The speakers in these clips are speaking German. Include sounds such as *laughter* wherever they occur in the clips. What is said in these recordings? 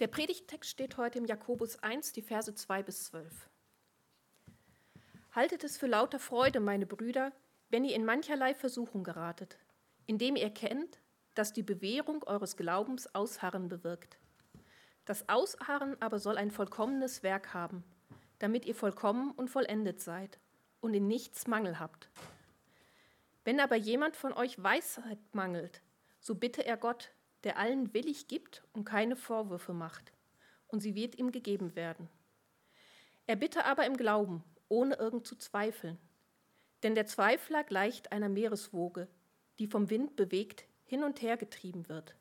Der Predigtext steht heute im Jakobus 1, die Verse 2 bis 12. Haltet es für lauter Freude, meine Brüder, wenn ihr in mancherlei Versuchung geratet, indem ihr kennt, dass die Bewährung eures Glaubens Ausharren bewirkt. Das Ausharren aber soll ein vollkommenes Werk haben, damit ihr vollkommen und vollendet seid und in nichts Mangel habt. Wenn aber jemand von euch Weisheit mangelt, so bitte er Gott, der allen willig gibt und keine Vorwürfe macht, und sie wird ihm gegeben werden. Er bitte aber im Glauben, ohne irgend zu zweifeln. Denn der Zweifler gleicht einer Meereswoge, die vom Wind bewegt hin und her getrieben wird.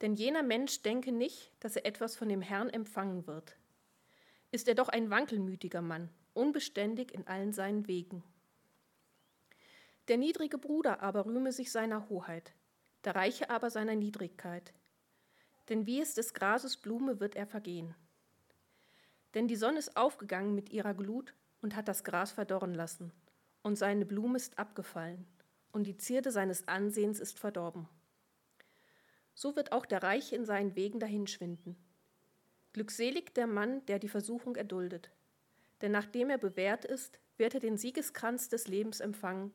Denn jener Mensch denke nicht, dass er etwas von dem Herrn empfangen wird. Ist er doch ein wankelmütiger Mann, unbeständig in allen seinen Wegen. Der niedrige Bruder aber rühme sich seiner Hoheit, der Reiche aber seiner Niedrigkeit. Denn wie es des Grases Blume wird er vergehen. Denn die Sonne ist aufgegangen mit ihrer Glut und hat das Gras verdorren lassen, und seine Blume ist abgefallen, und die Zierde seines Ansehens ist verdorben. So wird auch der Reiche in seinen Wegen dahinschwinden. Glückselig der Mann, der die Versuchung erduldet, denn nachdem er bewährt ist, wird er den Siegeskranz des Lebens empfangen,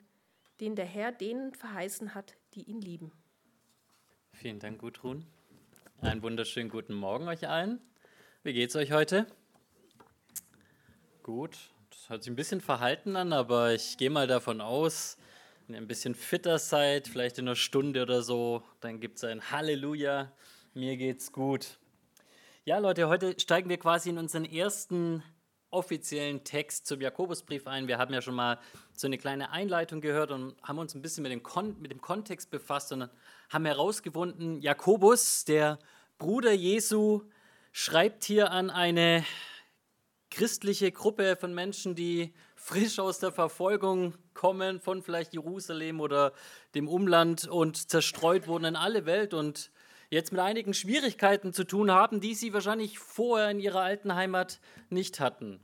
den der Herr denen verheißen hat, die ihn lieben. Vielen Dank, Gudrun. Einen wunderschönen guten Morgen euch allen. Wie geht's euch heute? Gut, das hört sich ein bisschen verhalten an, aber ich gehe mal davon aus, wenn ihr ein bisschen fitter seid, vielleicht in einer Stunde oder so, dann gibt es ein Halleluja, mir geht's gut. Ja, Leute, heute steigen wir quasi in unseren ersten offiziellen Text zum Jakobusbrief ein. Wir haben ja schon mal so eine kleine Einleitung gehört und haben uns ein bisschen mit dem, Kon mit dem Kontext befasst und haben herausgefunden, Jakobus, der Bruder Jesu, schreibt hier an eine christliche Gruppe von Menschen, die frisch aus der Verfolgung kommen, von vielleicht Jerusalem oder dem Umland und zerstreut wurden in alle Welt und jetzt mit einigen Schwierigkeiten zu tun haben, die sie wahrscheinlich vorher in ihrer alten Heimat nicht hatten.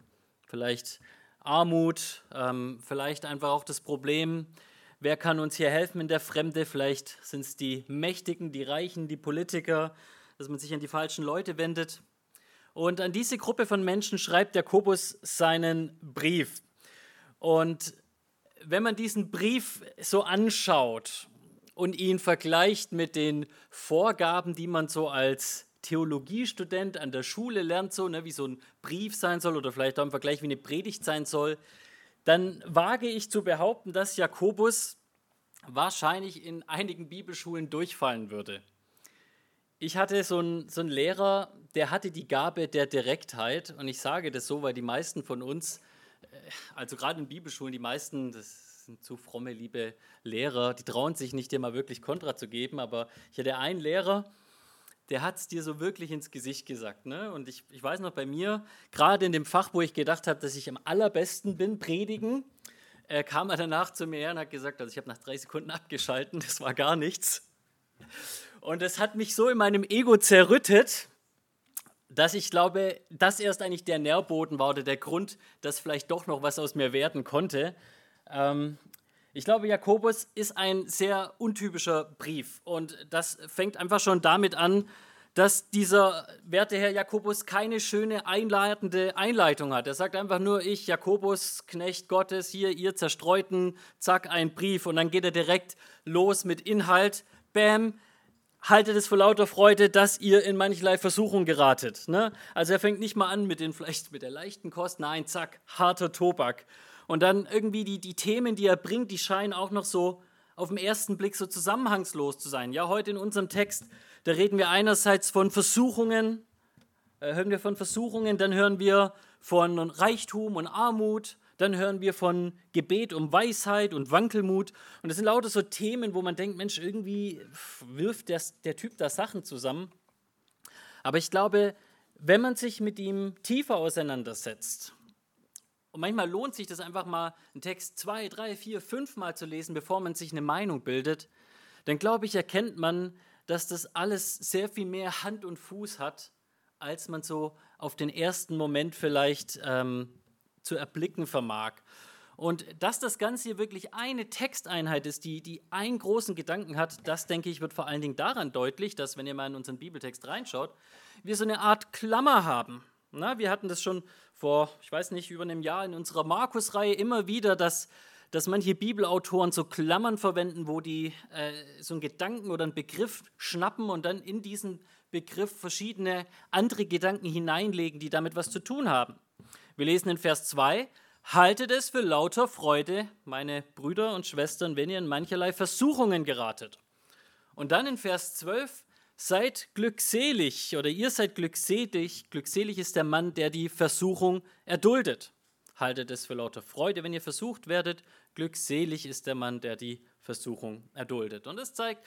Vielleicht Armut, ähm, vielleicht einfach auch das Problem, wer kann uns hier helfen in der Fremde? Vielleicht sind es die Mächtigen, die Reichen, die Politiker, dass man sich an die falschen Leute wendet. Und an diese Gruppe von Menschen schreibt Jakobus seinen Brief. Und wenn man diesen Brief so anschaut und ihn vergleicht mit den Vorgaben, die man so als Theologiestudent an der Schule lernt, so ne, wie so ein Brief sein soll oder vielleicht auch im Vergleich wie eine Predigt sein soll, dann wage ich zu behaupten, dass Jakobus wahrscheinlich in einigen Bibelschulen durchfallen würde. Ich hatte so einen, so einen Lehrer, der hatte die Gabe der Direktheit und ich sage das so, weil die meisten von uns, äh, also gerade in Bibelschulen, die meisten, das sind zu fromme, liebe Lehrer, die trauen sich nicht, dir mal wirklich Kontra zu geben. Aber ich hatte einen Lehrer, der hat es dir so wirklich ins Gesicht gesagt. Ne? Und ich, ich weiß noch bei mir, gerade in dem Fach, wo ich gedacht habe, dass ich am allerbesten bin, predigen, äh, kam er danach zu mir her und hat gesagt, also ich habe nach drei Sekunden abgeschalten, das war gar nichts. Und es hat mich so in meinem Ego zerrüttet, dass ich glaube, das erst eigentlich der Nährboden war oder der Grund, dass vielleicht doch noch was aus mir werden konnte. Ähm, ich glaube, Jakobus ist ein sehr untypischer Brief und das fängt einfach schon damit an, dass dieser werte Herr Jakobus keine schöne einleitende Einleitung hat. Er sagt einfach nur, ich, Jakobus, Knecht Gottes, hier, ihr Zerstreuten, zack, ein Brief und dann geht er direkt los mit Inhalt, bam, haltet es vor lauter Freude, dass ihr in mancherlei Versuchung geratet. Ne? Also er fängt nicht mal an mit den vielleicht mit der leichten Kost, nein, zack, harter Tobak. Und dann irgendwie die, die Themen, die er bringt, die scheinen auch noch so auf den ersten Blick so zusammenhangslos zu sein. Ja, heute in unserem Text, da reden wir einerseits von Versuchungen, äh, hören wir von Versuchungen, dann hören wir von Reichtum und Armut, dann hören wir von Gebet um Weisheit und Wankelmut. Und das sind lauter so Themen, wo man denkt, Mensch, irgendwie wirft der, der Typ da Sachen zusammen. Aber ich glaube, wenn man sich mit ihm tiefer auseinandersetzt, und manchmal lohnt sich das einfach mal, einen Text zwei, drei, vier, fünf Mal zu lesen, bevor man sich eine Meinung bildet. Dann glaube ich, erkennt man, dass das alles sehr viel mehr Hand und Fuß hat, als man so auf den ersten Moment vielleicht ähm, zu erblicken vermag. Und dass das Ganze hier wirklich eine Texteinheit ist, die, die einen großen Gedanken hat, das denke ich, wird vor allen Dingen daran deutlich, dass, wenn ihr mal in unseren Bibeltext reinschaut, wir so eine Art Klammer haben. Na, wir hatten das schon vor, ich weiß nicht, über einem Jahr in unserer Markus-Reihe immer wieder, dass, dass manche Bibelautoren so Klammern verwenden, wo die äh, so einen Gedanken oder einen Begriff schnappen und dann in diesen Begriff verschiedene andere Gedanken hineinlegen, die damit was zu tun haben. Wir lesen in Vers 2, Haltet es für lauter Freude, meine Brüder und Schwestern, wenn ihr in mancherlei Versuchungen geratet. Und dann in Vers 12, seid glückselig oder ihr seid glückselig. Glückselig ist der Mann, der die Versuchung erduldet. Haltet es für lauter Freude, wenn ihr versucht werdet. Glückselig ist der Mann, der die Versuchung erduldet. Und das zeigt,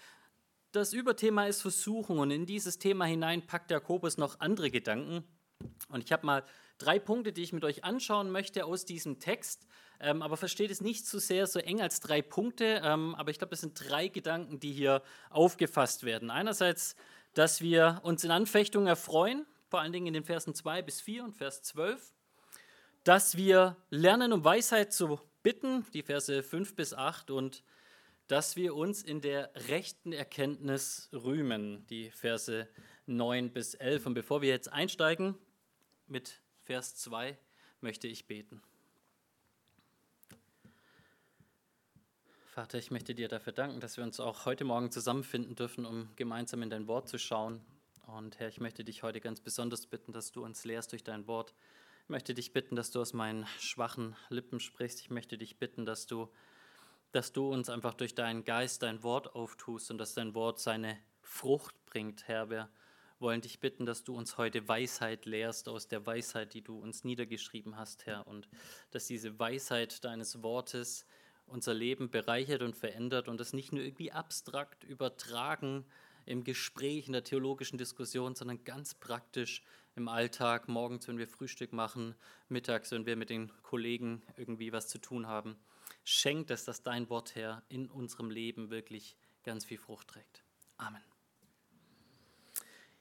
das Überthema ist Versuchung und in dieses Thema hinein packt Jakobus noch andere Gedanken. Und ich habe mal drei Punkte, die ich mit euch anschauen möchte aus diesem Text. Ähm, aber versteht es nicht zu so sehr so eng als drei Punkte. Ähm, aber ich glaube, das sind drei Gedanken, die hier aufgefasst werden. Einerseits, dass wir uns in Anfechtungen erfreuen, vor allen Dingen in den Versen 2 bis 4 und Vers 12. Dass wir lernen, um Weisheit zu bitten, die Verse 5 bis 8. Und dass wir uns in der rechten Erkenntnis rühmen, die Verse 9 bis 11. Und bevor wir jetzt einsteigen mit Vers 2, möchte ich beten. Vater, ich möchte dir dafür danken, dass wir uns auch heute Morgen zusammenfinden dürfen, um gemeinsam in dein Wort zu schauen. Und Herr, ich möchte dich heute ganz besonders bitten, dass du uns lehrst durch dein Wort. Ich möchte dich bitten, dass du aus meinen schwachen Lippen sprichst. Ich möchte dich bitten, dass du dass du uns einfach durch deinen Geist dein Wort auftust und dass dein Wort seine Frucht bringt, Herr. Wir wollen dich bitten, dass du uns heute Weisheit lehrst aus der Weisheit, die du uns niedergeschrieben hast, Herr, und dass diese Weisheit deines Wortes unser Leben bereichert und verändert und das nicht nur irgendwie abstrakt übertragen im Gespräch, in der theologischen Diskussion, sondern ganz praktisch im Alltag, morgens, wenn wir Frühstück machen, mittags, wenn wir mit den Kollegen irgendwie was zu tun haben. Schenkt es, dass dein Wort, Herr, in unserem Leben wirklich ganz viel Frucht trägt. Amen.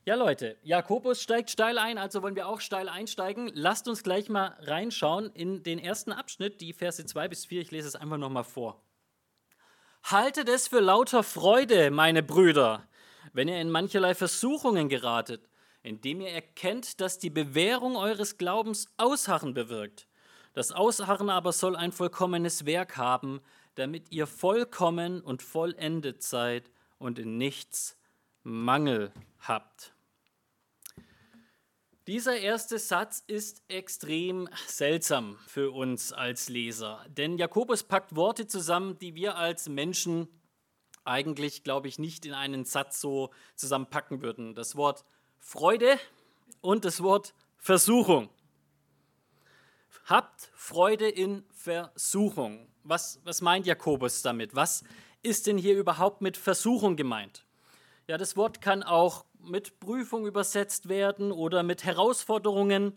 Ja, Leute, Jakobus steigt steil ein, also wollen wir auch steil einsteigen. Lasst uns gleich mal reinschauen in den ersten Abschnitt, die Verse 2 bis 4. Ich lese es einfach nochmal vor. Haltet es für lauter Freude, meine Brüder, wenn ihr in mancherlei Versuchungen geratet, indem ihr erkennt, dass die Bewährung eures Glaubens Ausharren bewirkt. Das Ausharren aber soll ein vollkommenes Werk haben, damit ihr vollkommen und vollendet seid und in nichts Mangel habt. Dieser erste Satz ist extrem seltsam für uns als Leser, denn Jakobus packt Worte zusammen, die wir als Menschen eigentlich, glaube ich, nicht in einen Satz so zusammenpacken würden. Das Wort Freude und das Wort Versuchung. Habt Freude in Versuchung. Was, was meint Jakobus damit? Was ist denn hier überhaupt mit Versuchung gemeint? Ja, das Wort kann auch mit Prüfung übersetzt werden oder mit Herausforderungen.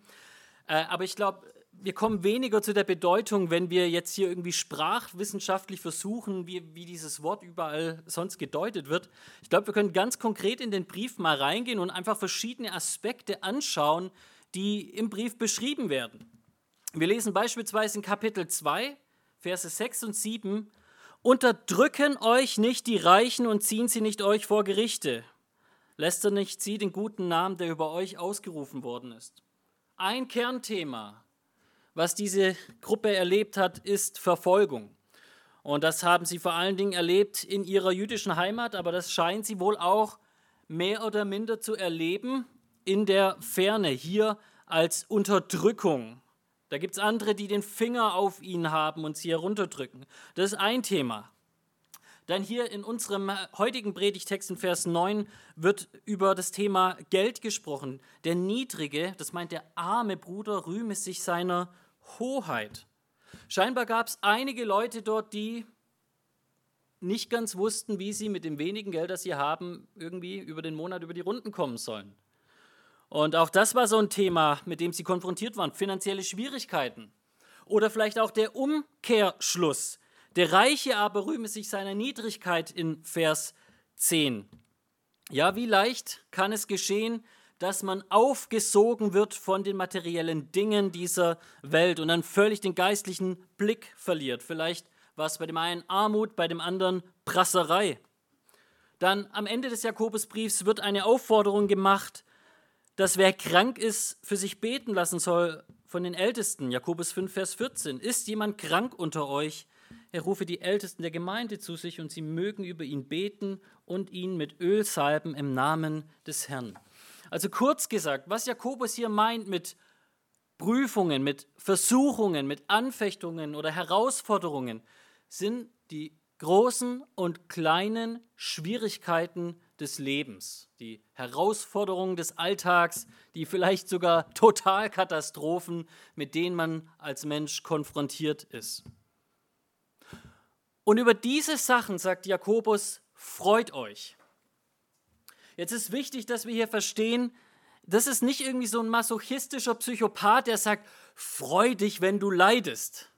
Äh, aber ich glaube, wir kommen weniger zu der Bedeutung, wenn wir jetzt hier irgendwie sprachwissenschaftlich versuchen, wie, wie dieses Wort überall sonst gedeutet wird. Ich glaube, wir können ganz konkret in den Brief mal reingehen und einfach verschiedene Aspekte anschauen, die im Brief beschrieben werden. Wir lesen beispielsweise in Kapitel 2, Verse 6 und 7, Unterdrücken euch nicht die Reichen und ziehen sie nicht euch vor Gerichte. Lässt er nicht sie den guten Namen, der über euch ausgerufen worden ist. Ein Kernthema, was diese Gruppe erlebt hat, ist Verfolgung. Und das haben sie vor allen Dingen erlebt in ihrer jüdischen Heimat, aber das scheinen sie wohl auch mehr oder minder zu erleben in der Ferne, hier als Unterdrückung. Da gibt es andere, die den Finger auf ihn haben und sie herunterdrücken. Das ist ein Thema. Dann hier in unserem heutigen Predigtext in Vers 9 wird über das Thema Geld gesprochen. Der Niedrige, das meint der arme Bruder, rühme sich seiner Hoheit. Scheinbar gab es einige Leute dort, die nicht ganz wussten, wie sie mit dem wenigen Geld, das sie haben, irgendwie über den Monat über die Runden kommen sollen. Und auch das war so ein Thema, mit dem sie konfrontiert waren, finanzielle Schwierigkeiten. Oder vielleicht auch der Umkehrschluss. Der Reiche aber rühme sich seiner Niedrigkeit in Vers 10. Ja, wie leicht kann es geschehen, dass man aufgesogen wird von den materiellen Dingen dieser Welt und dann völlig den geistlichen Blick verliert. Vielleicht war es bei dem einen Armut, bei dem anderen Prasserei. Dann am Ende des Jakobusbriefs wird eine Aufforderung gemacht, dass wer krank ist, für sich beten lassen soll von den Ältesten. Jakobus 5, Vers 14. Ist jemand krank unter euch? Er rufe die Ältesten der Gemeinde zu sich und sie mögen über ihn beten und ihn mit Öl salben im Namen des Herrn. Also kurz gesagt, was Jakobus hier meint mit Prüfungen, mit Versuchungen, mit Anfechtungen oder Herausforderungen, sind die großen und kleinen Schwierigkeiten des Lebens, die Herausforderungen des Alltags, die vielleicht sogar Totalkatastrophen, mit denen man als Mensch konfrontiert ist. Und über diese Sachen sagt Jakobus, freut euch. Jetzt ist wichtig, dass wir hier verstehen, das ist nicht irgendwie so ein masochistischer Psychopath, der sagt, freu dich, wenn du leidest.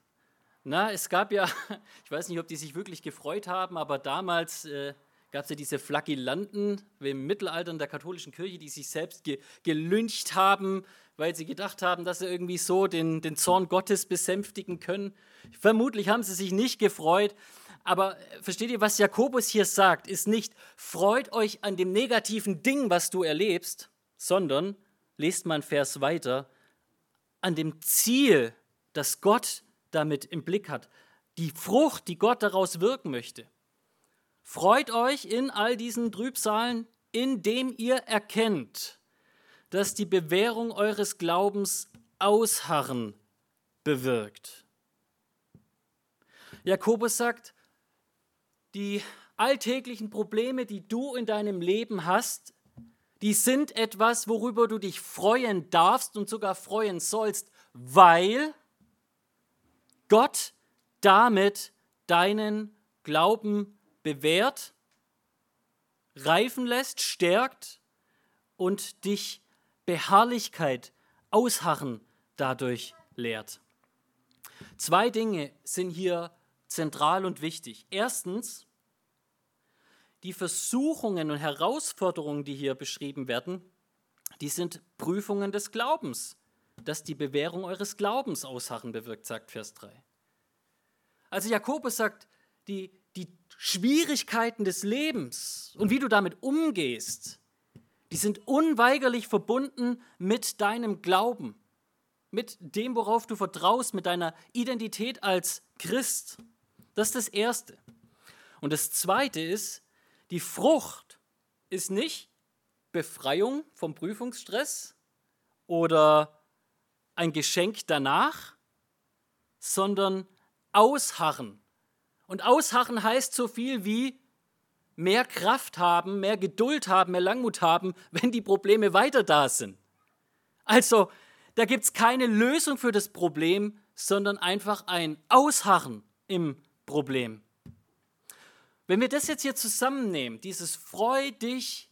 Na, es gab ja, *laughs* ich weiß nicht, ob die sich wirklich gefreut haben, aber damals äh, gab es ja diese Flagellanten im Mittelalter in der katholischen Kirche, die sich selbst ge gelyncht haben, weil sie gedacht haben, dass sie irgendwie so den, den Zorn Gottes besänftigen können. Vermutlich haben sie sich nicht gefreut. Aber äh, versteht ihr, was Jakobus hier sagt, ist nicht, freut euch an dem negativen Ding, was du erlebst, sondern, lest einen Vers weiter, an dem Ziel, das Gott damit im Blick hat, die Frucht, die Gott daraus wirken möchte. Freut euch in all diesen Trübsalen, indem ihr erkennt, dass die Bewährung eures Glaubens Ausharren bewirkt. Jakobus sagt, die alltäglichen Probleme, die du in deinem Leben hast, die sind etwas, worüber du dich freuen darfst und sogar freuen sollst, weil Gott damit deinen Glauben bewährt, reifen lässt, stärkt und dich Beharrlichkeit, Ausharren dadurch lehrt. Zwei Dinge sind hier zentral und wichtig. Erstens, die Versuchungen und Herausforderungen, die hier beschrieben werden, die sind Prüfungen des Glaubens das die Bewährung eures Glaubens ausharren bewirkt, sagt Vers 3. Also Jakobus sagt, die, die Schwierigkeiten des Lebens und wie du damit umgehst, die sind unweigerlich verbunden mit deinem Glauben, mit dem, worauf du vertraust, mit deiner Identität als Christ. Das ist das Erste. Und das Zweite ist, die Frucht ist nicht Befreiung vom Prüfungsstress oder ein Geschenk danach, sondern ausharren. Und ausharren heißt so viel wie mehr Kraft haben, mehr Geduld haben, mehr Langmut haben, *laughs* wenn die Probleme weiter da sind. Also, da gibt es keine Lösung für das Problem, sondern einfach ein Ausharren im Problem. Wenn wir das jetzt hier zusammennehmen, dieses Freu dich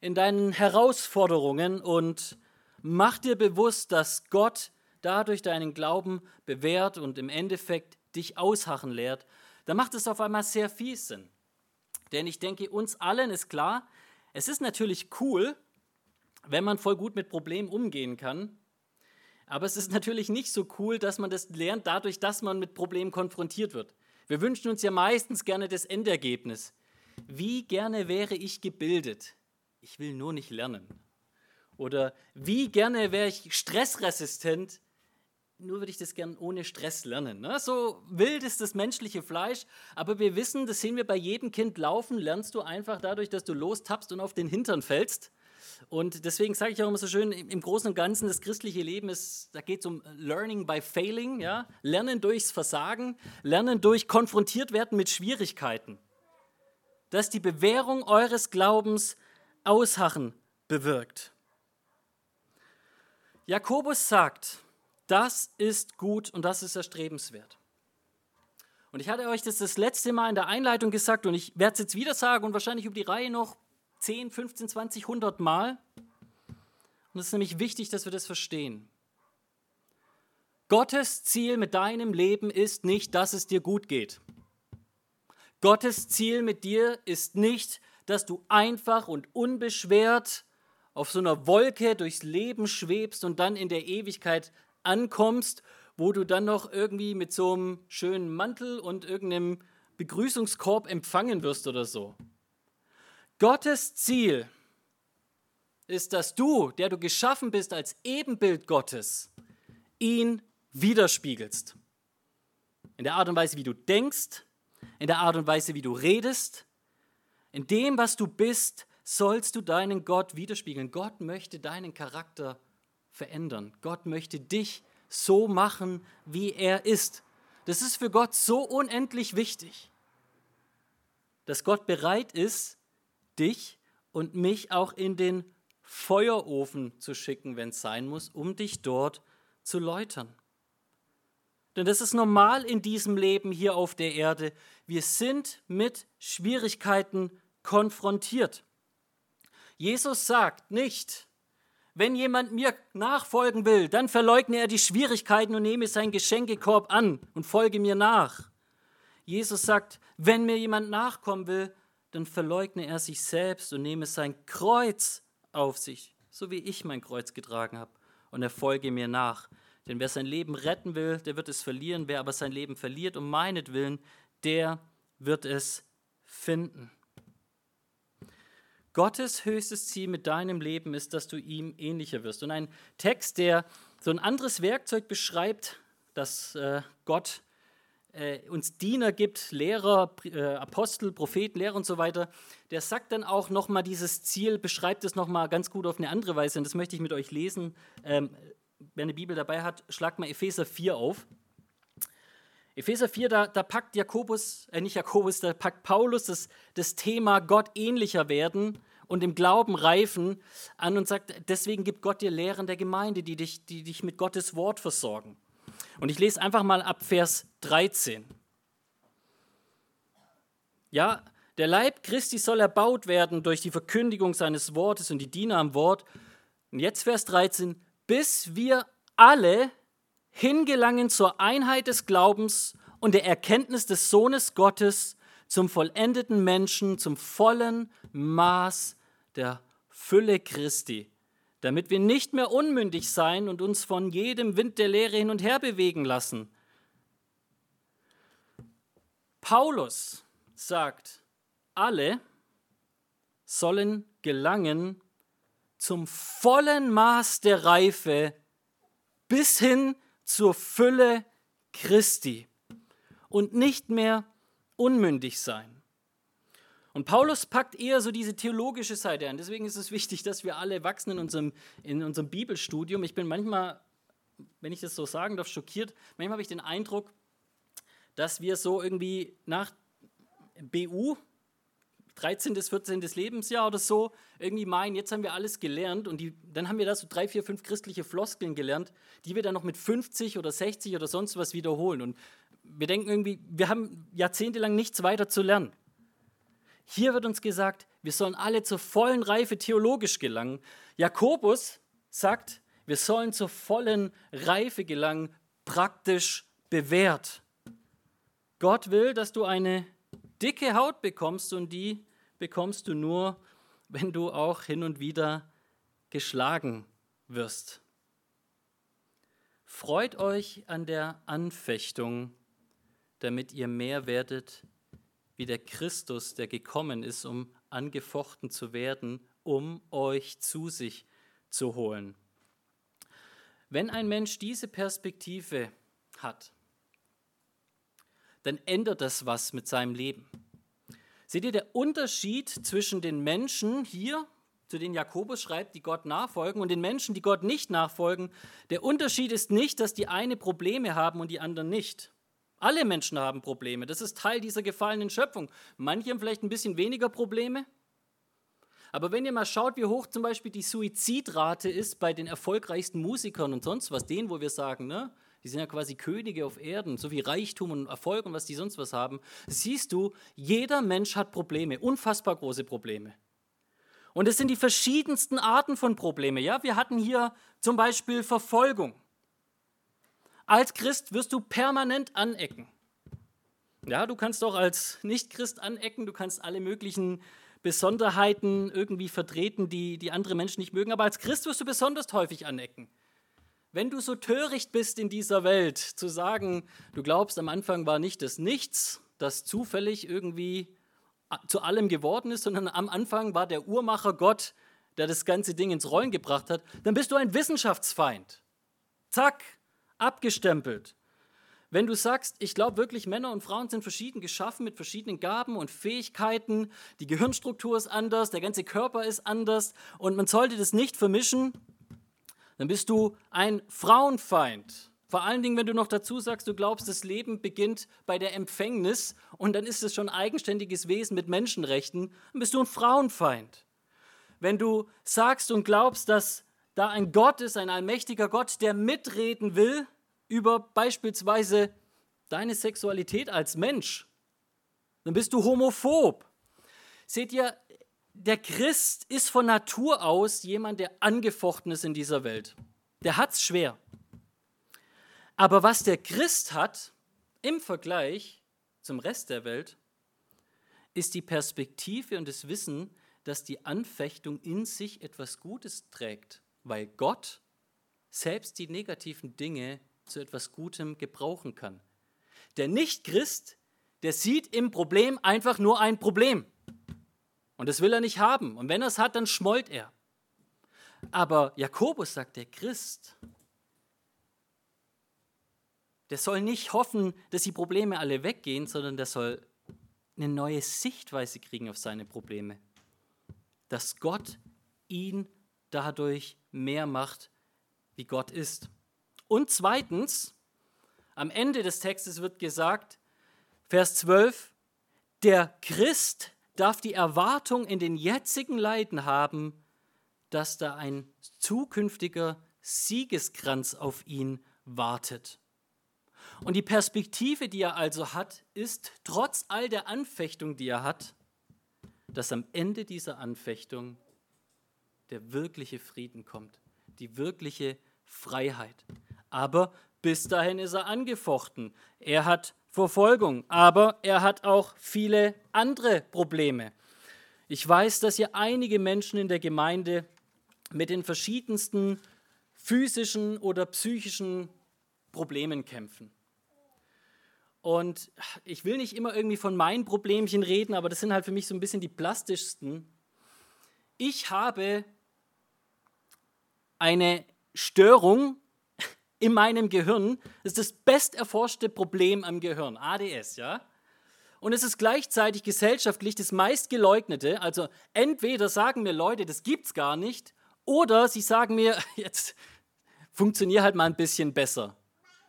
in deinen Herausforderungen und Mach dir bewusst, dass Gott dadurch deinen Glauben bewährt und im Endeffekt dich ausharren lehrt. Da macht es auf einmal sehr viel Sinn. Denn ich denke, uns allen ist klar, es ist natürlich cool, wenn man voll gut mit Problemen umgehen kann. Aber es ist natürlich nicht so cool, dass man das lernt dadurch, dass man mit Problemen konfrontiert wird. Wir wünschen uns ja meistens gerne das Endergebnis. Wie gerne wäre ich gebildet? Ich will nur nicht lernen. Oder wie gerne wäre ich stressresistent, nur würde ich das gern ohne Stress lernen. Ne? So wild ist das menschliche Fleisch, aber wir wissen, das sehen wir bei jedem Kind laufen, lernst du einfach dadurch, dass du lostappst und auf den Hintern fällst. Und deswegen sage ich auch immer so schön, im Großen und Ganzen, das christliche Leben ist, da geht es um Learning by Failing, ja? Lernen durchs Versagen, Lernen durch konfrontiert werden mit Schwierigkeiten. Dass die Bewährung eures Glaubens Ausharren bewirkt. Jakobus sagt, das ist gut und das ist erstrebenswert. Und ich hatte euch das das letzte Mal in der Einleitung gesagt und ich werde es jetzt wieder sagen und wahrscheinlich über die Reihe noch 10, 15, 20, 100 Mal. Und es ist nämlich wichtig, dass wir das verstehen. Gottes Ziel mit deinem Leben ist nicht, dass es dir gut geht. Gottes Ziel mit dir ist nicht, dass du einfach und unbeschwert auf so einer Wolke durchs Leben schwebst und dann in der Ewigkeit ankommst, wo du dann noch irgendwie mit so einem schönen Mantel und irgendeinem Begrüßungskorb empfangen wirst oder so. Gottes Ziel ist, dass du, der du geschaffen bist als Ebenbild Gottes, ihn widerspiegelst. In der Art und Weise, wie du denkst, in der Art und Weise, wie du redest, in dem, was du bist, sollst du deinen Gott widerspiegeln. Gott möchte deinen Charakter verändern. Gott möchte dich so machen, wie er ist. Das ist für Gott so unendlich wichtig, dass Gott bereit ist, dich und mich auch in den Feuerofen zu schicken, wenn es sein muss, um dich dort zu läutern. Denn das ist normal in diesem Leben hier auf der Erde. Wir sind mit Schwierigkeiten konfrontiert. Jesus sagt nicht, wenn jemand mir nachfolgen will, dann verleugne er die Schwierigkeiten und nehme seinen Geschenkekorb an und folge mir nach. Jesus sagt, wenn mir jemand nachkommen will, dann verleugne er sich selbst und nehme sein Kreuz auf sich, so wie ich mein Kreuz getragen habe, und er folge mir nach. Denn wer sein Leben retten will, der wird es verlieren. Wer aber sein Leben verliert um meinetwillen, der wird es finden. Gottes höchstes Ziel mit deinem Leben ist, dass du ihm ähnlicher wirst. Und ein Text, der so ein anderes Werkzeug beschreibt, das äh, Gott äh, uns Diener gibt, Lehrer, äh, Apostel, Propheten, Lehrer und so weiter, der sagt dann auch nochmal dieses Ziel, beschreibt es nochmal ganz gut auf eine andere Weise. Und das möchte ich mit euch lesen. Ähm, wer eine Bibel dabei hat, schlag mal Epheser 4 auf. Epheser 4, da, da packt Jakobus, äh nicht Jakobus, da packt Paulus das, das Thema Gott ähnlicher werden und im Glauben reifen an und sagt, deswegen gibt Gott dir Lehren der Gemeinde, die dich, die dich mit Gottes Wort versorgen. Und ich lese einfach mal ab Vers 13. Ja, der Leib Christi soll erbaut werden durch die Verkündigung seines Wortes und die Diener am Wort. Und jetzt Vers 13, bis wir alle hingelangen zur Einheit des Glaubens und der Erkenntnis des Sohnes Gottes, zum vollendeten Menschen, zum vollen Maß der Fülle Christi, damit wir nicht mehr unmündig sein und uns von jedem Wind der Lehre hin und her bewegen lassen. Paulus sagt, alle sollen gelangen zum vollen Maß der Reife bis hin zur Fülle Christi und nicht mehr unmündig sein. Und Paulus packt eher so diese theologische Seite an. Deswegen ist es wichtig, dass wir alle wachsen in unserem, in unserem Bibelstudium. Ich bin manchmal, wenn ich das so sagen darf, schockiert. Manchmal habe ich den Eindruck, dass wir so irgendwie nach BU, 13. bis 14. Lebensjahr oder so, irgendwie meinen, jetzt haben wir alles gelernt und die, dann haben wir da so drei, vier, fünf christliche Floskeln gelernt, die wir dann noch mit 50 oder 60 oder sonst was wiederholen. Und wir denken irgendwie, wir haben jahrzehntelang nichts weiter zu lernen. Hier wird uns gesagt, wir sollen alle zur vollen Reife theologisch gelangen. Jakobus sagt, wir sollen zur vollen Reife gelangen, praktisch bewährt. Gott will, dass du eine dicke Haut bekommst und die bekommst du nur, wenn du auch hin und wieder geschlagen wirst. Freut euch an der Anfechtung, damit ihr mehr werdet wie der Christus, der gekommen ist, um angefochten zu werden, um euch zu sich zu holen. Wenn ein Mensch diese Perspektive hat, dann ändert das was mit seinem Leben. Seht ihr der Unterschied zwischen den Menschen hier, zu denen Jakobus schreibt, die Gott nachfolgen, und den Menschen, die Gott nicht nachfolgen? Der Unterschied ist nicht, dass die eine Probleme haben und die anderen nicht. Alle Menschen haben Probleme. Das ist Teil dieser gefallenen Schöpfung. Manche haben vielleicht ein bisschen weniger Probleme. Aber wenn ihr mal schaut, wie hoch zum Beispiel die Suizidrate ist bei den erfolgreichsten Musikern und sonst was, denen, wo wir sagen, ne, die sind ja quasi Könige auf Erden, so wie Reichtum und Erfolg und was die sonst was haben, siehst du, jeder Mensch hat Probleme, unfassbar große Probleme. Und es sind die verschiedensten Arten von Probleme. Ja, wir hatten hier zum Beispiel Verfolgung. Als Christ wirst du permanent anecken. Ja, du kannst auch als Nicht-Christ anecken, du kannst alle möglichen Besonderheiten irgendwie vertreten, die, die andere Menschen nicht mögen, aber als Christ wirst du besonders häufig anecken. Wenn du so töricht bist in dieser Welt, zu sagen, du glaubst, am Anfang war nicht das Nichts, das zufällig irgendwie zu allem geworden ist, sondern am Anfang war der Uhrmacher Gott, der das ganze Ding ins Rollen gebracht hat, dann bist du ein Wissenschaftsfeind. Zack, abgestempelt. Wenn du sagst, ich glaube wirklich, Männer und Frauen sind verschieden geschaffen mit verschiedenen Gaben und Fähigkeiten, die Gehirnstruktur ist anders, der ganze Körper ist anders und man sollte das nicht vermischen, dann bist du ein Frauenfeind. Vor allen Dingen, wenn du noch dazu sagst, du glaubst, das Leben beginnt bei der Empfängnis und dann ist es schon eigenständiges Wesen mit Menschenrechten, dann bist du ein Frauenfeind. Wenn du sagst und glaubst, dass da ein Gott ist, ein allmächtiger Gott, der mitreden will über beispielsweise deine Sexualität als Mensch, dann bist du homophob. Seht ihr, der Christ ist von Natur aus jemand, der angefochten ist in dieser Welt. Der hat es schwer. Aber was der Christ hat im Vergleich zum Rest der Welt, ist die Perspektive und das Wissen, dass die Anfechtung in sich etwas Gutes trägt, weil Gott selbst die negativen Dinge zu etwas Gutem gebrauchen kann. Der Nicht-Christ, der sieht im Problem einfach nur ein Problem. Und das will er nicht haben. Und wenn er es hat, dann schmollt er. Aber Jakobus sagt, der Christ, der soll nicht hoffen, dass die Probleme alle weggehen, sondern der soll eine neue Sichtweise kriegen auf seine Probleme. Dass Gott ihn dadurch mehr macht, wie Gott ist. Und zweitens, am Ende des Textes wird gesagt, Vers 12, der Christ darf die Erwartung in den jetzigen Leiden haben, dass da ein zukünftiger Siegeskranz auf ihn wartet. Und die Perspektive, die er also hat, ist, trotz all der Anfechtung, die er hat, dass am Ende dieser Anfechtung der wirkliche Frieden kommt, die wirkliche Freiheit. Aber bis dahin ist er angefochten. Er hat Verfolgung, aber er hat auch viele andere Probleme. Ich weiß, dass hier einige Menschen in der Gemeinde mit den verschiedensten physischen oder psychischen Problemen kämpfen. Und ich will nicht immer irgendwie von meinen Problemchen reden, aber das sind halt für mich so ein bisschen die plastischsten. Ich habe eine Störung in meinem Gehirn. Das ist das besterforschte Problem am Gehirn, ADS, ja? Und es ist gleichzeitig gesellschaftlich das meistgeleugnete. Also entweder sagen mir Leute, das gibt's gar nicht, oder sie sagen mir, *laughs* jetzt funktioniert halt mal ein bisschen besser.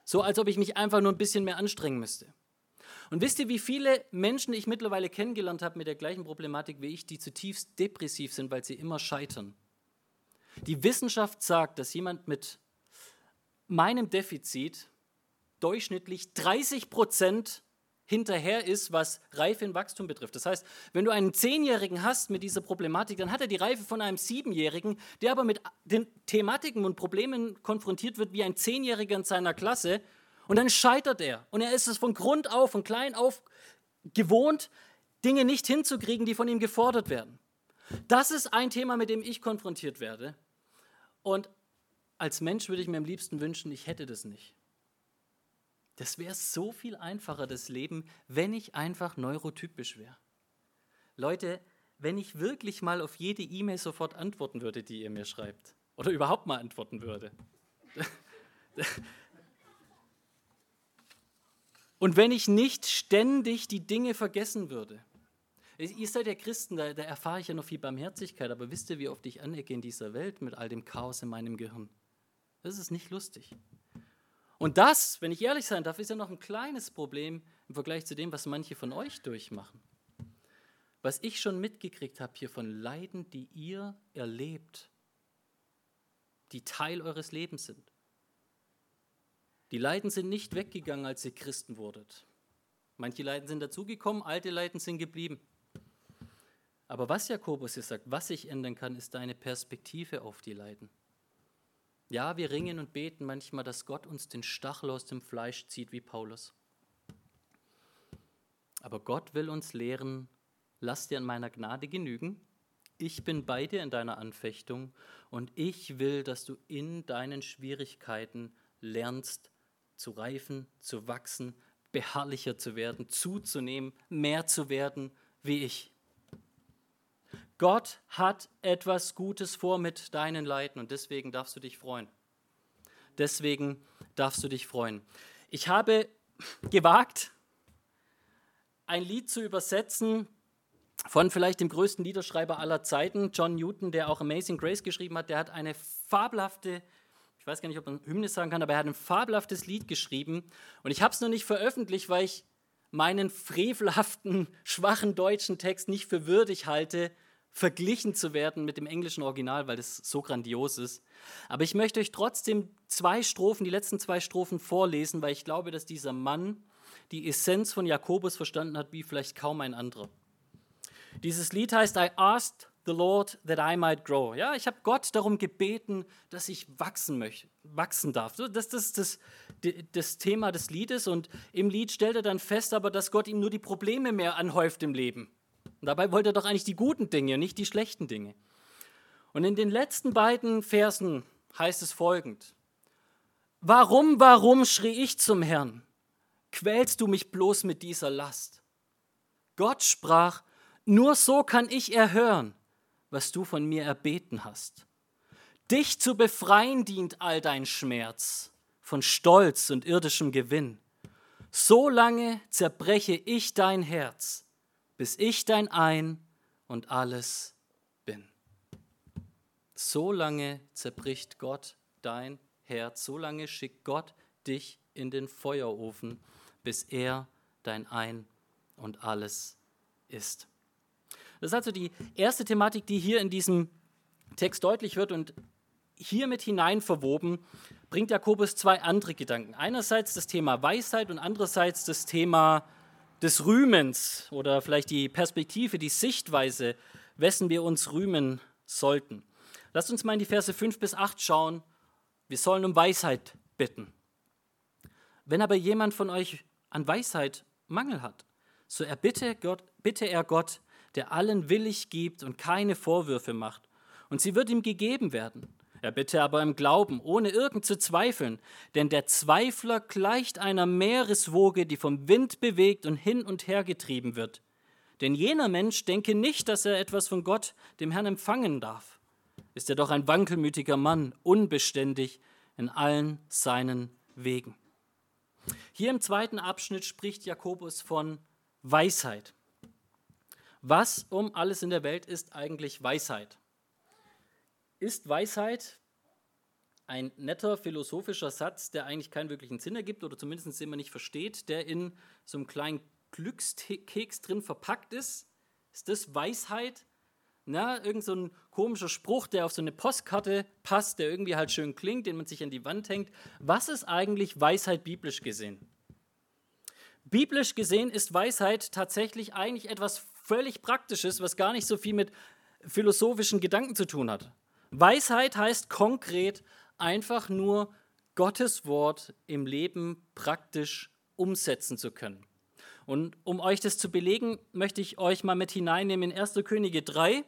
So als ob ich mich einfach nur ein bisschen mehr anstrengen müsste. Und wisst ihr, wie viele Menschen ich mittlerweile kennengelernt habe mit der gleichen Problematik wie ich, die zutiefst depressiv sind, weil sie immer scheitern? Die Wissenschaft sagt, dass jemand mit meinem Defizit durchschnittlich 30 Prozent hinterher ist, was Reife und Wachstum betrifft. Das heißt, wenn du einen Zehnjährigen hast mit dieser Problematik, dann hat er die Reife von einem Siebenjährigen, der aber mit den Thematiken und Problemen konfrontiert wird wie ein Zehnjähriger in seiner Klasse. Und dann scheitert er. Und er ist es von Grund auf, von klein auf gewohnt, Dinge nicht hinzukriegen, die von ihm gefordert werden. Das ist ein Thema, mit dem ich konfrontiert werde. Und als Mensch würde ich mir am liebsten wünschen, ich hätte das nicht. Das wäre so viel einfacher, das Leben, wenn ich einfach neurotypisch wäre. Leute, wenn ich wirklich mal auf jede E-Mail sofort antworten würde, die ihr mir schreibt, oder überhaupt mal antworten würde. Und wenn ich nicht ständig die Dinge vergessen würde. Ihr seid ja Christen, da, da erfahre ich ja noch viel Barmherzigkeit, aber wisst ihr, wie oft ich anecke in dieser Welt mit all dem Chaos in meinem Gehirn? Das ist nicht lustig. Und das, wenn ich ehrlich sein darf, ist ja noch ein kleines Problem im Vergleich zu dem, was manche von euch durchmachen. Was ich schon mitgekriegt habe hier von Leiden, die ihr erlebt, die Teil eures Lebens sind. Die Leiden sind nicht weggegangen, als ihr Christen wurdet. Manche Leiden sind dazugekommen, alte Leiden sind geblieben. Aber was Jakobus hier sagt, was sich ändern kann, ist deine Perspektive auf die Leiden. Ja, wir ringen und beten manchmal, dass Gott uns den Stachel aus dem Fleisch zieht wie Paulus. Aber Gott will uns lehren, lass dir an meiner Gnade genügen. Ich bin bei dir in deiner Anfechtung und ich will, dass du in deinen Schwierigkeiten lernst zu reifen, zu wachsen, beharrlicher zu werden, zuzunehmen, mehr zu werden wie ich. Gott hat etwas Gutes vor mit deinen Leiden und deswegen darfst du dich freuen. Deswegen darfst du dich freuen. Ich habe gewagt, ein Lied zu übersetzen von vielleicht dem größten Liederschreiber aller Zeiten, John Newton, der auch Amazing Grace geschrieben hat. Der hat eine fabelhafte, ich weiß gar nicht, ob man Hymne sagen kann, aber er hat ein fabelhaftes Lied geschrieben. Und ich habe es noch nicht veröffentlicht, weil ich meinen frevelhaften, schwachen deutschen Text nicht für würdig halte, verglichen zu werden mit dem englischen Original, weil das so grandios ist. Aber ich möchte euch trotzdem zwei Strophen, die letzten zwei Strophen vorlesen, weil ich glaube, dass dieser Mann die Essenz von Jakobus verstanden hat, wie vielleicht kaum ein anderer. Dieses Lied heißt I asked the Lord that I might grow. Ja, ich habe Gott darum gebeten, dass ich wachsen möchte, wachsen darf. Das, das ist das, das Thema des Liedes und im Lied stellt er dann fest, aber dass Gott ihm nur die Probleme mehr anhäuft im Leben. Und dabei wollte er doch eigentlich die guten Dinge, nicht die schlechten Dinge. Und in den letzten beiden Versen heißt es folgend. Warum, warum schrie ich zum Herrn? Quälst du mich bloß mit dieser Last? Gott sprach, nur so kann ich erhören, was du von mir erbeten hast. Dich zu befreien dient all dein Schmerz von Stolz und irdischem Gewinn. So lange zerbreche ich dein Herz, bis ich dein Ein und alles bin. So lange zerbricht Gott dein Herz, so lange schickt Gott dich in den Feuerofen, bis er dein Ein und alles ist. Das ist also die erste Thematik, die hier in diesem Text deutlich wird und hiermit hinein verwoben, bringt Jakobus zwei andere Gedanken. Einerseits das Thema Weisheit und andererseits das Thema des Rühmens oder vielleicht die Perspektive, die Sichtweise, wessen wir uns rühmen sollten. Lasst uns mal in die Verse 5 bis 8 schauen. Wir sollen um Weisheit bitten. Wenn aber jemand von euch an Weisheit Mangel hat, so erbitte, Gott, bitte er Gott, der allen willig gibt und keine Vorwürfe macht, und sie wird ihm gegeben werden. Er bitte aber im Glauben, ohne irgend zu zweifeln, denn der Zweifler gleicht einer Meereswoge, die vom Wind bewegt und hin und her getrieben wird. Denn jener Mensch denke nicht, dass er etwas von Gott, dem Herrn, empfangen darf. Ist er doch ein wankelmütiger Mann, unbeständig in allen seinen Wegen. Hier im zweiten Abschnitt spricht Jakobus von Weisheit. Was um alles in der Welt ist eigentlich Weisheit? Ist Weisheit ein netter philosophischer Satz, der eigentlich keinen wirklichen Sinn ergibt oder zumindest den man nicht versteht, der in so einem kleinen Glückskeks drin verpackt ist? Ist das Weisheit? Na, irgend so ein komischer Spruch, der auf so eine Postkarte passt, der irgendwie halt schön klingt, den man sich an die Wand hängt. Was ist eigentlich Weisheit biblisch gesehen? Biblisch gesehen ist Weisheit tatsächlich eigentlich etwas völlig Praktisches, was gar nicht so viel mit philosophischen Gedanken zu tun hat. Weisheit heißt konkret einfach nur Gottes Wort im Leben praktisch umsetzen zu können. Und um euch das zu belegen, möchte ich euch mal mit hineinnehmen in 1. Könige 3,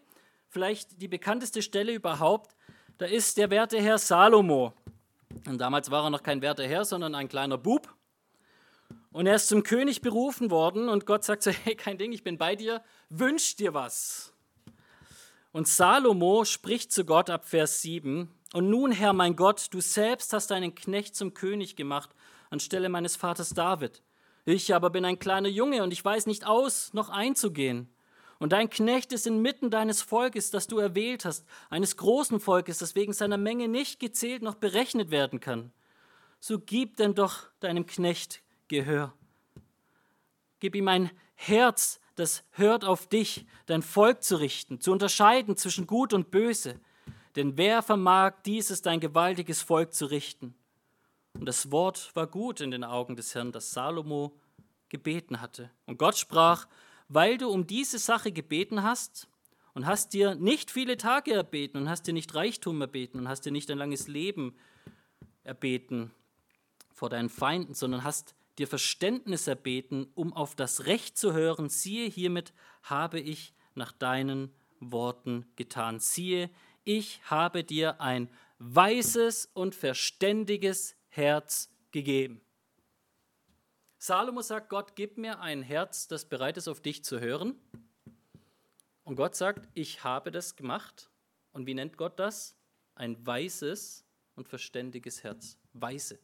vielleicht die bekannteste Stelle überhaupt. Da ist der werte Herr Salomo. Und damals war er noch kein werter Herr, sondern ein kleiner Bub. Und er ist zum König berufen worden und Gott sagt so, *laughs* hey, kein Ding, ich bin bei dir, wünsch dir was. Und Salomo spricht zu Gott ab Vers 7, Und nun, Herr mein Gott, du selbst hast deinen Knecht zum König gemacht, anstelle meines Vaters David. Ich aber bin ein kleiner Junge und ich weiß nicht aus, noch einzugehen. Und dein Knecht ist inmitten deines Volkes, das du erwählt hast, eines großen Volkes, das wegen seiner Menge nicht gezählt noch berechnet werden kann. So gib denn doch deinem Knecht Gehör. Gib ihm ein Herz, das hört auf dich, dein Volk zu richten, zu unterscheiden zwischen Gut und Böse. Denn wer vermag dieses dein gewaltiges Volk zu richten? Und das Wort war gut in den Augen des Herrn, das Salomo gebeten hatte. Und Gott sprach, weil du um diese Sache gebeten hast und hast dir nicht viele Tage erbeten und hast dir nicht Reichtum erbeten und hast dir nicht ein langes Leben erbeten vor deinen Feinden, sondern hast dir Verständnis erbeten, um auf das Recht zu hören. Siehe, hiermit habe ich nach deinen Worten getan. Siehe, ich habe dir ein weises und verständiges Herz gegeben. Salomo sagt, Gott, gib mir ein Herz, das bereit ist, auf dich zu hören. Und Gott sagt, ich habe das gemacht. Und wie nennt Gott das? Ein weises und verständiges Herz. Weise.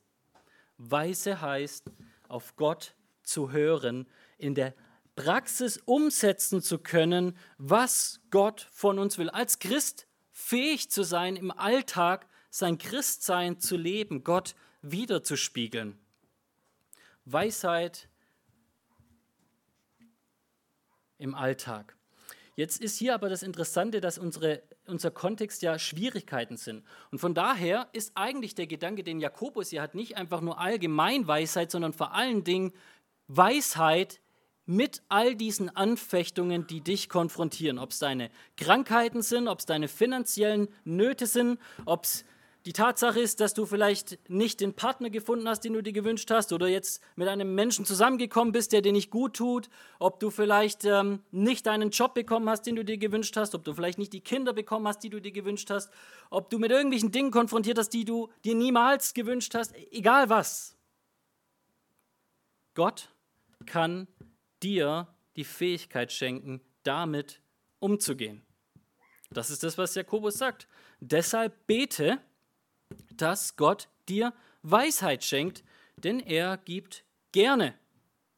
Weise heißt, auf Gott zu hören, in der Praxis umsetzen zu können, was Gott von uns will. Als Christ fähig zu sein, im Alltag sein Christsein zu leben, Gott wiederzuspiegeln. Weisheit im Alltag. Jetzt ist hier aber das Interessante, dass unsere, unser Kontext ja Schwierigkeiten sind. Und von daher ist eigentlich der Gedanke, den Jakobus hier hat, nicht einfach nur allgemein Weisheit, sondern vor allen Dingen Weisheit mit all diesen Anfechtungen, die dich konfrontieren. Ob es deine Krankheiten sind, ob es deine finanziellen Nöte sind, ob es die Tatsache ist, dass du vielleicht nicht den Partner gefunden hast, den du dir gewünscht hast, oder jetzt mit einem Menschen zusammengekommen bist, der dir nicht gut tut, ob du vielleicht ähm, nicht deinen Job bekommen hast, den du dir gewünscht hast, ob du vielleicht nicht die Kinder bekommen hast, die du dir gewünscht hast, ob du mit irgendwelchen Dingen konfrontiert hast, die du dir niemals gewünscht hast, egal was. Gott kann dir die Fähigkeit schenken, damit umzugehen. Das ist das, was Jakobus sagt. Deshalb bete, dass Gott dir Weisheit schenkt, denn er gibt gerne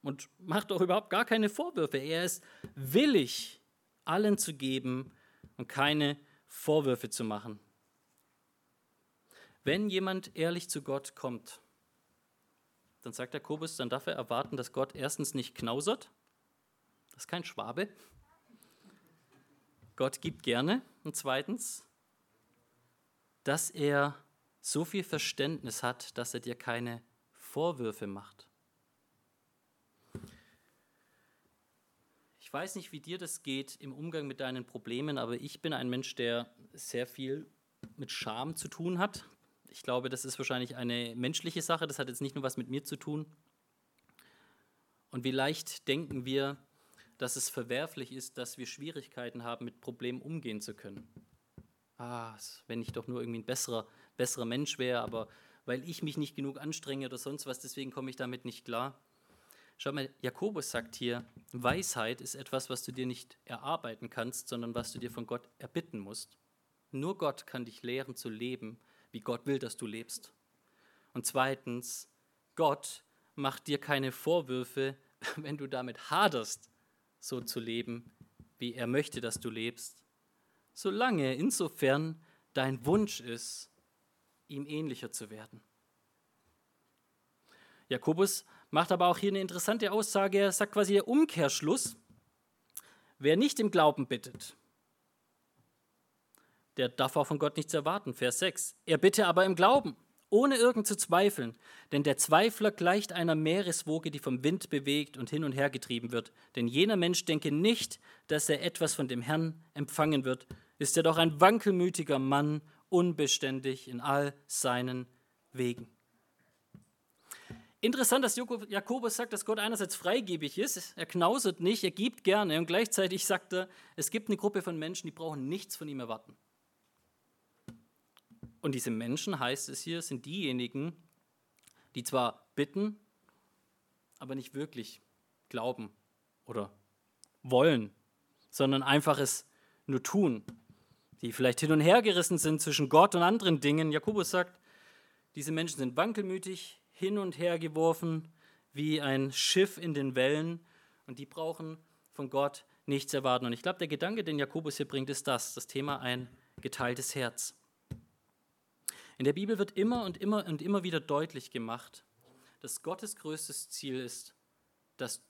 und macht auch überhaupt gar keine Vorwürfe. Er ist willig, allen zu geben und keine Vorwürfe zu machen. Wenn jemand ehrlich zu Gott kommt, dann sagt Jakobus, dann darf er erwarten, dass Gott erstens nicht knausert, das ist kein Schwabe, Gott gibt gerne und zweitens, dass er so viel Verständnis hat, dass er dir keine Vorwürfe macht. Ich weiß nicht, wie dir das geht im Umgang mit deinen Problemen, aber ich bin ein Mensch, der sehr viel mit Scham zu tun hat. Ich glaube, das ist wahrscheinlich eine menschliche Sache, das hat jetzt nicht nur was mit mir zu tun. Und wie leicht denken wir, dass es verwerflich ist, dass wir Schwierigkeiten haben, mit Problemen umgehen zu können. Ah, wenn ich doch nur irgendwie ein besserer besserer Mensch wäre, aber weil ich mich nicht genug anstrenge oder sonst was, deswegen komme ich damit nicht klar. Schau mal, Jakobus sagt hier, Weisheit ist etwas, was du dir nicht erarbeiten kannst, sondern was du dir von Gott erbitten musst. Nur Gott kann dich lehren zu leben, wie Gott will, dass du lebst. Und zweitens, Gott macht dir keine Vorwürfe, *laughs* wenn du damit haderst, so zu leben, wie er möchte, dass du lebst, solange insofern dein Wunsch ist, ihm ähnlicher zu werden. Jakobus macht aber auch hier eine interessante Aussage. Er sagt quasi der Umkehrschluss. Wer nicht im Glauben bittet, der darf auch von Gott nichts erwarten. Vers 6. Er bitte aber im Glauben, ohne irgend zu zweifeln. Denn der Zweifler gleicht einer Meereswoge, die vom Wind bewegt und hin und her getrieben wird. Denn jener Mensch denke nicht, dass er etwas von dem Herrn empfangen wird. Ist er doch ein wankelmütiger Mann unbeständig in all seinen Wegen. Interessant, dass Jakobus sagt, dass Gott einerseits freigebig ist, er knausert nicht, er gibt gerne und gleichzeitig sagt er, es gibt eine Gruppe von Menschen, die brauchen nichts von ihm erwarten. Und diese Menschen, heißt es hier, sind diejenigen, die zwar bitten, aber nicht wirklich glauben oder wollen, sondern einfach es nur tun die vielleicht hin und her gerissen sind zwischen Gott und anderen Dingen. Jakobus sagt, diese Menschen sind wankelmütig, hin und her geworfen wie ein Schiff in den Wellen und die brauchen von Gott nichts erwarten. Und ich glaube, der Gedanke, den Jakobus hier bringt, ist das, das Thema ein geteiltes Herz. In der Bibel wird immer und immer und immer wieder deutlich gemacht, dass Gottes größtes Ziel ist, dass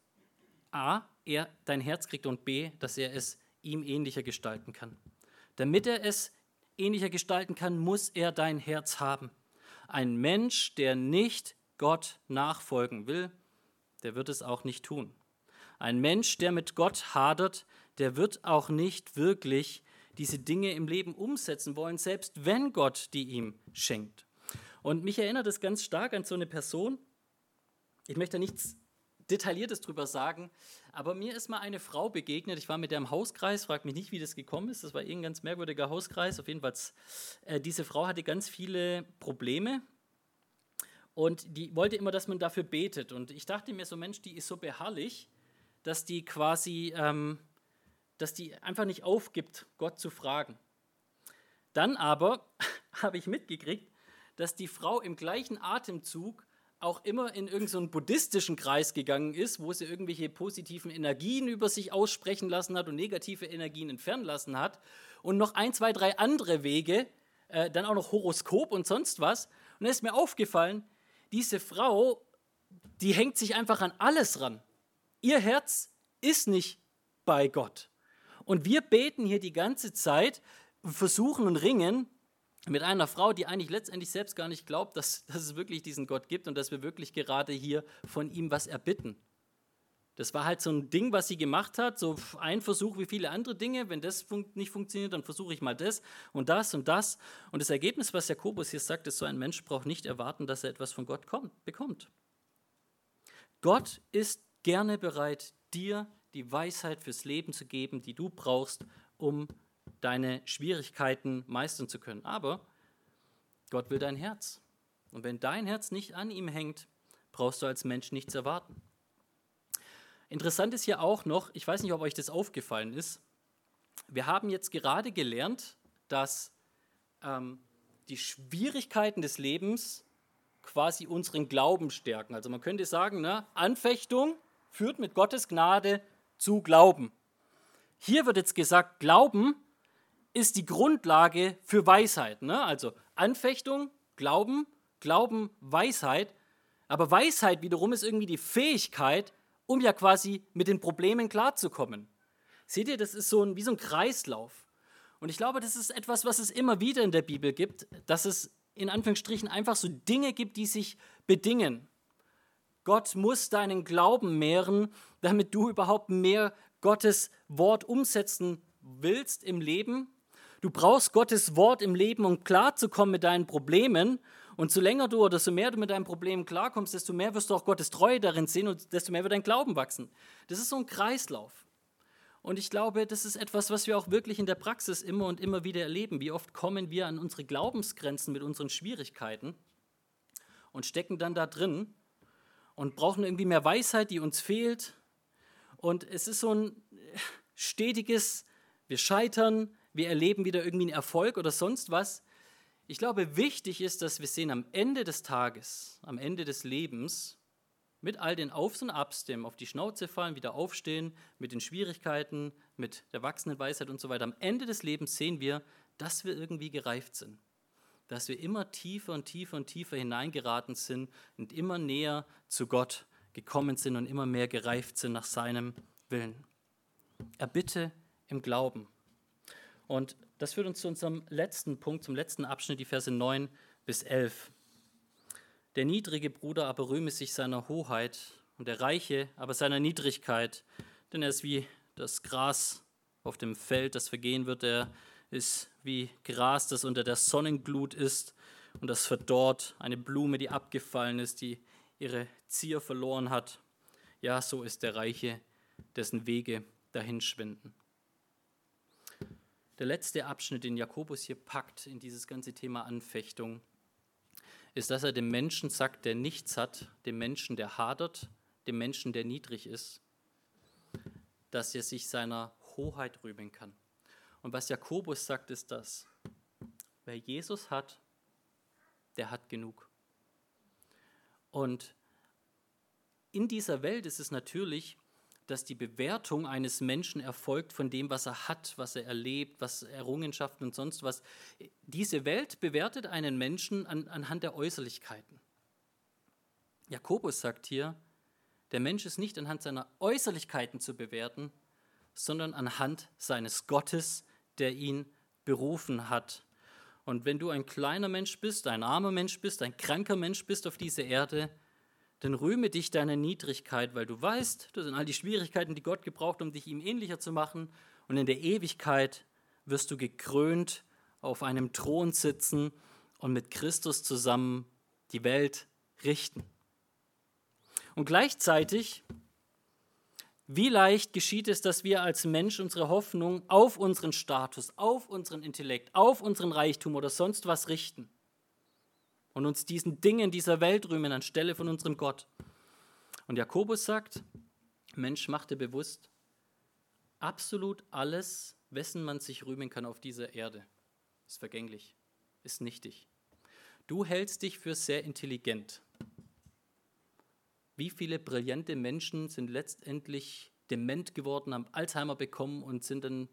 A, er dein Herz kriegt und B, dass er es ihm ähnlicher gestalten kann. Damit er es ähnlicher gestalten kann, muss er dein Herz haben. Ein Mensch, der nicht Gott nachfolgen will, der wird es auch nicht tun. Ein Mensch, der mit Gott hadert, der wird auch nicht wirklich diese Dinge im Leben umsetzen wollen, selbst wenn Gott die ihm schenkt. Und mich erinnert es ganz stark an so eine Person, ich möchte nichts Detailliertes drüber sagen, aber mir ist mal eine Frau begegnet. Ich war mit der im Hauskreis, frag mich nicht, wie das gekommen ist. Das war irgendein ganz merkwürdiger Hauskreis. Auf jeden Fall, äh, diese Frau hatte ganz viele Probleme und die wollte immer, dass man dafür betet. Und ich dachte mir so, Mensch, die ist so beharrlich, dass die quasi, ähm, dass die einfach nicht aufgibt, Gott zu fragen. Dann aber *laughs* habe ich mitgekriegt, dass die Frau im gleichen Atemzug auch immer in irgendeinen so buddhistischen Kreis gegangen ist, wo sie irgendwelche positiven Energien über sich aussprechen lassen hat und negative Energien entfernen lassen hat. Und noch ein, zwei, drei andere Wege, äh, dann auch noch Horoskop und sonst was. Und da ist mir aufgefallen, diese Frau, die hängt sich einfach an alles ran. Ihr Herz ist nicht bei Gott. Und wir beten hier die ganze Zeit, versuchen und ringen, mit einer Frau, die eigentlich letztendlich selbst gar nicht glaubt, dass, *laughs* dass es wirklich diesen Gott gibt und dass wir wirklich gerade hier von ihm was erbitten. Das war halt so ein Ding, was sie gemacht hat, so ein Versuch wie viele andere Dinge. Wenn das fun nicht funktioniert, dann versuche ich mal das und das und das. Und das Ergebnis, was Jakobus hier sagt, ist, so ein Mensch braucht nicht erwarten, dass er etwas von Gott kommt, bekommt. Gott ist gerne bereit, dir die Weisheit fürs Leben zu geben, die du brauchst, um deine Schwierigkeiten meistern zu können. Aber Gott will dein Herz. Und wenn dein Herz nicht an ihm hängt, brauchst du als Mensch nichts erwarten. Interessant ist hier auch noch, ich weiß nicht, ob euch das aufgefallen ist, wir haben jetzt gerade gelernt, dass ähm, die Schwierigkeiten des Lebens quasi unseren Glauben stärken. Also man könnte sagen, ne, Anfechtung führt mit Gottes Gnade zu Glauben. Hier wird jetzt gesagt, Glauben ist die Grundlage für Weisheit. Ne? Also Anfechtung, Glauben, Glauben, Weisheit. Aber Weisheit wiederum ist irgendwie die Fähigkeit, um ja quasi mit den Problemen klarzukommen. Seht ihr, das ist so ein, wie so ein Kreislauf. Und ich glaube, das ist etwas, was es immer wieder in der Bibel gibt, dass es in Anführungsstrichen einfach so Dinge gibt, die sich bedingen. Gott muss deinen Glauben mehren, damit du überhaupt mehr Gottes Wort umsetzen willst im Leben Du brauchst Gottes Wort im Leben, um klarzukommen mit deinen Problemen. Und so länger du oder so mehr du mit deinen Problemen klarkommst, desto mehr wirst du auch Gottes Treue darin sehen und desto mehr wird dein Glauben wachsen. Das ist so ein Kreislauf. Und ich glaube, das ist etwas, was wir auch wirklich in der Praxis immer und immer wieder erleben. Wie oft kommen wir an unsere Glaubensgrenzen mit unseren Schwierigkeiten und stecken dann da drin und brauchen irgendwie mehr Weisheit, die uns fehlt. Und es ist so ein stetiges, wir scheitern, wir erleben wieder irgendwie einen Erfolg oder sonst was. Ich glaube, wichtig ist, dass wir sehen, am Ende des Tages, am Ende des Lebens, mit all den Aufs und Abs, dem auf die Schnauze fallen, wieder aufstehen, mit den Schwierigkeiten, mit der wachsenden Weisheit und so weiter, am Ende des Lebens sehen wir, dass wir irgendwie gereift sind. Dass wir immer tiefer und tiefer und tiefer hineingeraten sind und immer näher zu Gott gekommen sind und immer mehr gereift sind nach seinem Willen. Erbitte im Glauben. Und das führt uns zu unserem letzten Punkt, zum letzten Abschnitt, die Verse 9 bis 11. Der niedrige Bruder aber rühme sich seiner Hoheit und der Reiche aber seiner Niedrigkeit, denn er ist wie das Gras auf dem Feld, das vergehen wird, er ist wie Gras, das unter der Sonnenglut ist und das verdorrt, eine Blume, die abgefallen ist, die ihre Zier verloren hat. Ja, so ist der Reiche, dessen Wege dahinschwinden. Der letzte Abschnitt, den Jakobus hier packt in dieses ganze Thema Anfechtung, ist, dass er dem Menschen sagt, der nichts hat, dem Menschen, der hadert, dem Menschen, der niedrig ist, dass er sich seiner Hoheit rühmen kann. Und was Jakobus sagt, ist das, wer Jesus hat, der hat genug. Und in dieser Welt ist es natürlich dass die Bewertung eines Menschen erfolgt von dem, was er hat, was er erlebt, was Errungenschaften und sonst was. Diese Welt bewertet einen Menschen an, anhand der Äußerlichkeiten. Jakobus sagt hier, der Mensch ist nicht anhand seiner Äußerlichkeiten zu bewerten, sondern anhand seines Gottes, der ihn berufen hat. Und wenn du ein kleiner Mensch bist, ein armer Mensch bist, ein kranker Mensch bist auf dieser Erde, dann rühme dich deiner Niedrigkeit, weil du weißt, das sind all die Schwierigkeiten, die Gott gebraucht, um dich ihm ähnlicher zu machen. Und in der Ewigkeit wirst du gekrönt auf einem Thron sitzen und mit Christus zusammen die Welt richten. Und gleichzeitig, wie leicht geschieht es, dass wir als Mensch unsere Hoffnung auf unseren Status, auf unseren Intellekt, auf unseren Reichtum oder sonst was richten und uns diesen Dingen dieser Welt rühmen anstelle von unserem Gott. Und Jakobus sagt, Mensch, mach dir bewusst, absolut alles, wessen man sich rühmen kann auf dieser Erde, ist vergänglich, ist nichtig. Du hältst dich für sehr intelligent. Wie viele brillante Menschen sind letztendlich dement geworden, haben Alzheimer bekommen und sind dann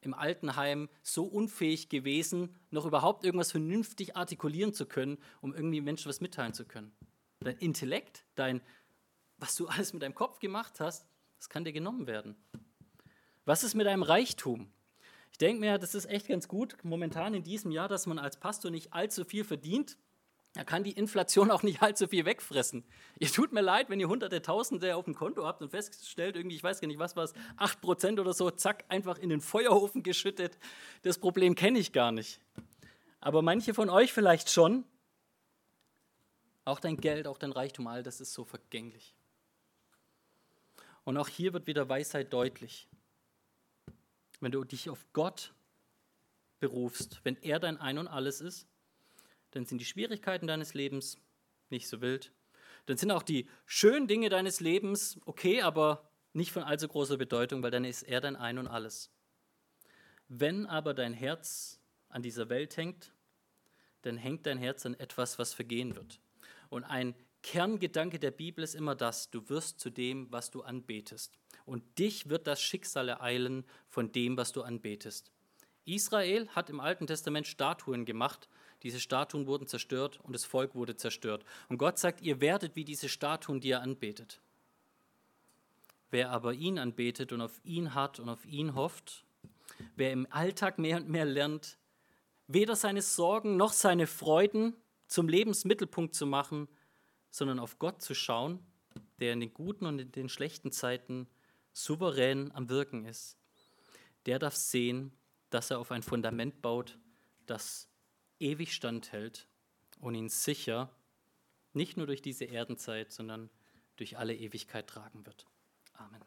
im Altenheim so unfähig gewesen, noch überhaupt irgendwas vernünftig artikulieren zu können, um irgendwie Menschen was mitteilen zu können. Dein Intellekt, dein, was du alles mit deinem Kopf gemacht hast, das kann dir genommen werden. Was ist mit deinem Reichtum? Ich denke mir, das ist echt ganz gut, momentan in diesem Jahr, dass man als Pastor nicht allzu viel verdient, da kann die Inflation auch nicht allzu viel wegfressen. Ihr tut mir leid, wenn ihr hunderte Tausende auf dem Konto habt und feststellt, irgendwie, ich weiß gar nicht, was war es, 8% oder so, zack, einfach in den Feuerofen geschüttet. Das Problem kenne ich gar nicht. Aber manche von euch vielleicht schon. Auch dein Geld, auch dein Reichtum, all das ist so vergänglich. Und auch hier wird wieder Weisheit deutlich. Wenn du dich auf Gott berufst, wenn er dein Ein und alles ist, dann sind die Schwierigkeiten deines Lebens nicht so wild. Dann sind auch die schönen Dinge deines Lebens okay, aber nicht von allzu großer Bedeutung, weil dann ist er dein Ein und alles. Wenn aber dein Herz an dieser Welt hängt, dann hängt dein Herz an etwas, was vergehen wird. Und ein Kerngedanke der Bibel ist immer das, du wirst zu dem, was du anbetest. Und dich wird das Schicksal ereilen von dem, was du anbetest. Israel hat im Alten Testament Statuen gemacht, diese Statuen wurden zerstört und das Volk wurde zerstört. Und Gott sagt, ihr werdet wie diese Statuen, die ihr anbetet. Wer aber ihn anbetet und auf ihn hat und auf ihn hofft, wer im Alltag mehr und mehr lernt, weder seine Sorgen noch seine Freuden zum Lebensmittelpunkt zu machen, sondern auf Gott zu schauen, der in den guten und in den schlechten Zeiten souverän am Wirken ist, der darf sehen, dass er auf ein Fundament baut, das ewig standhält und ihn sicher nicht nur durch diese Erdenzeit, sondern durch alle Ewigkeit tragen wird. Amen.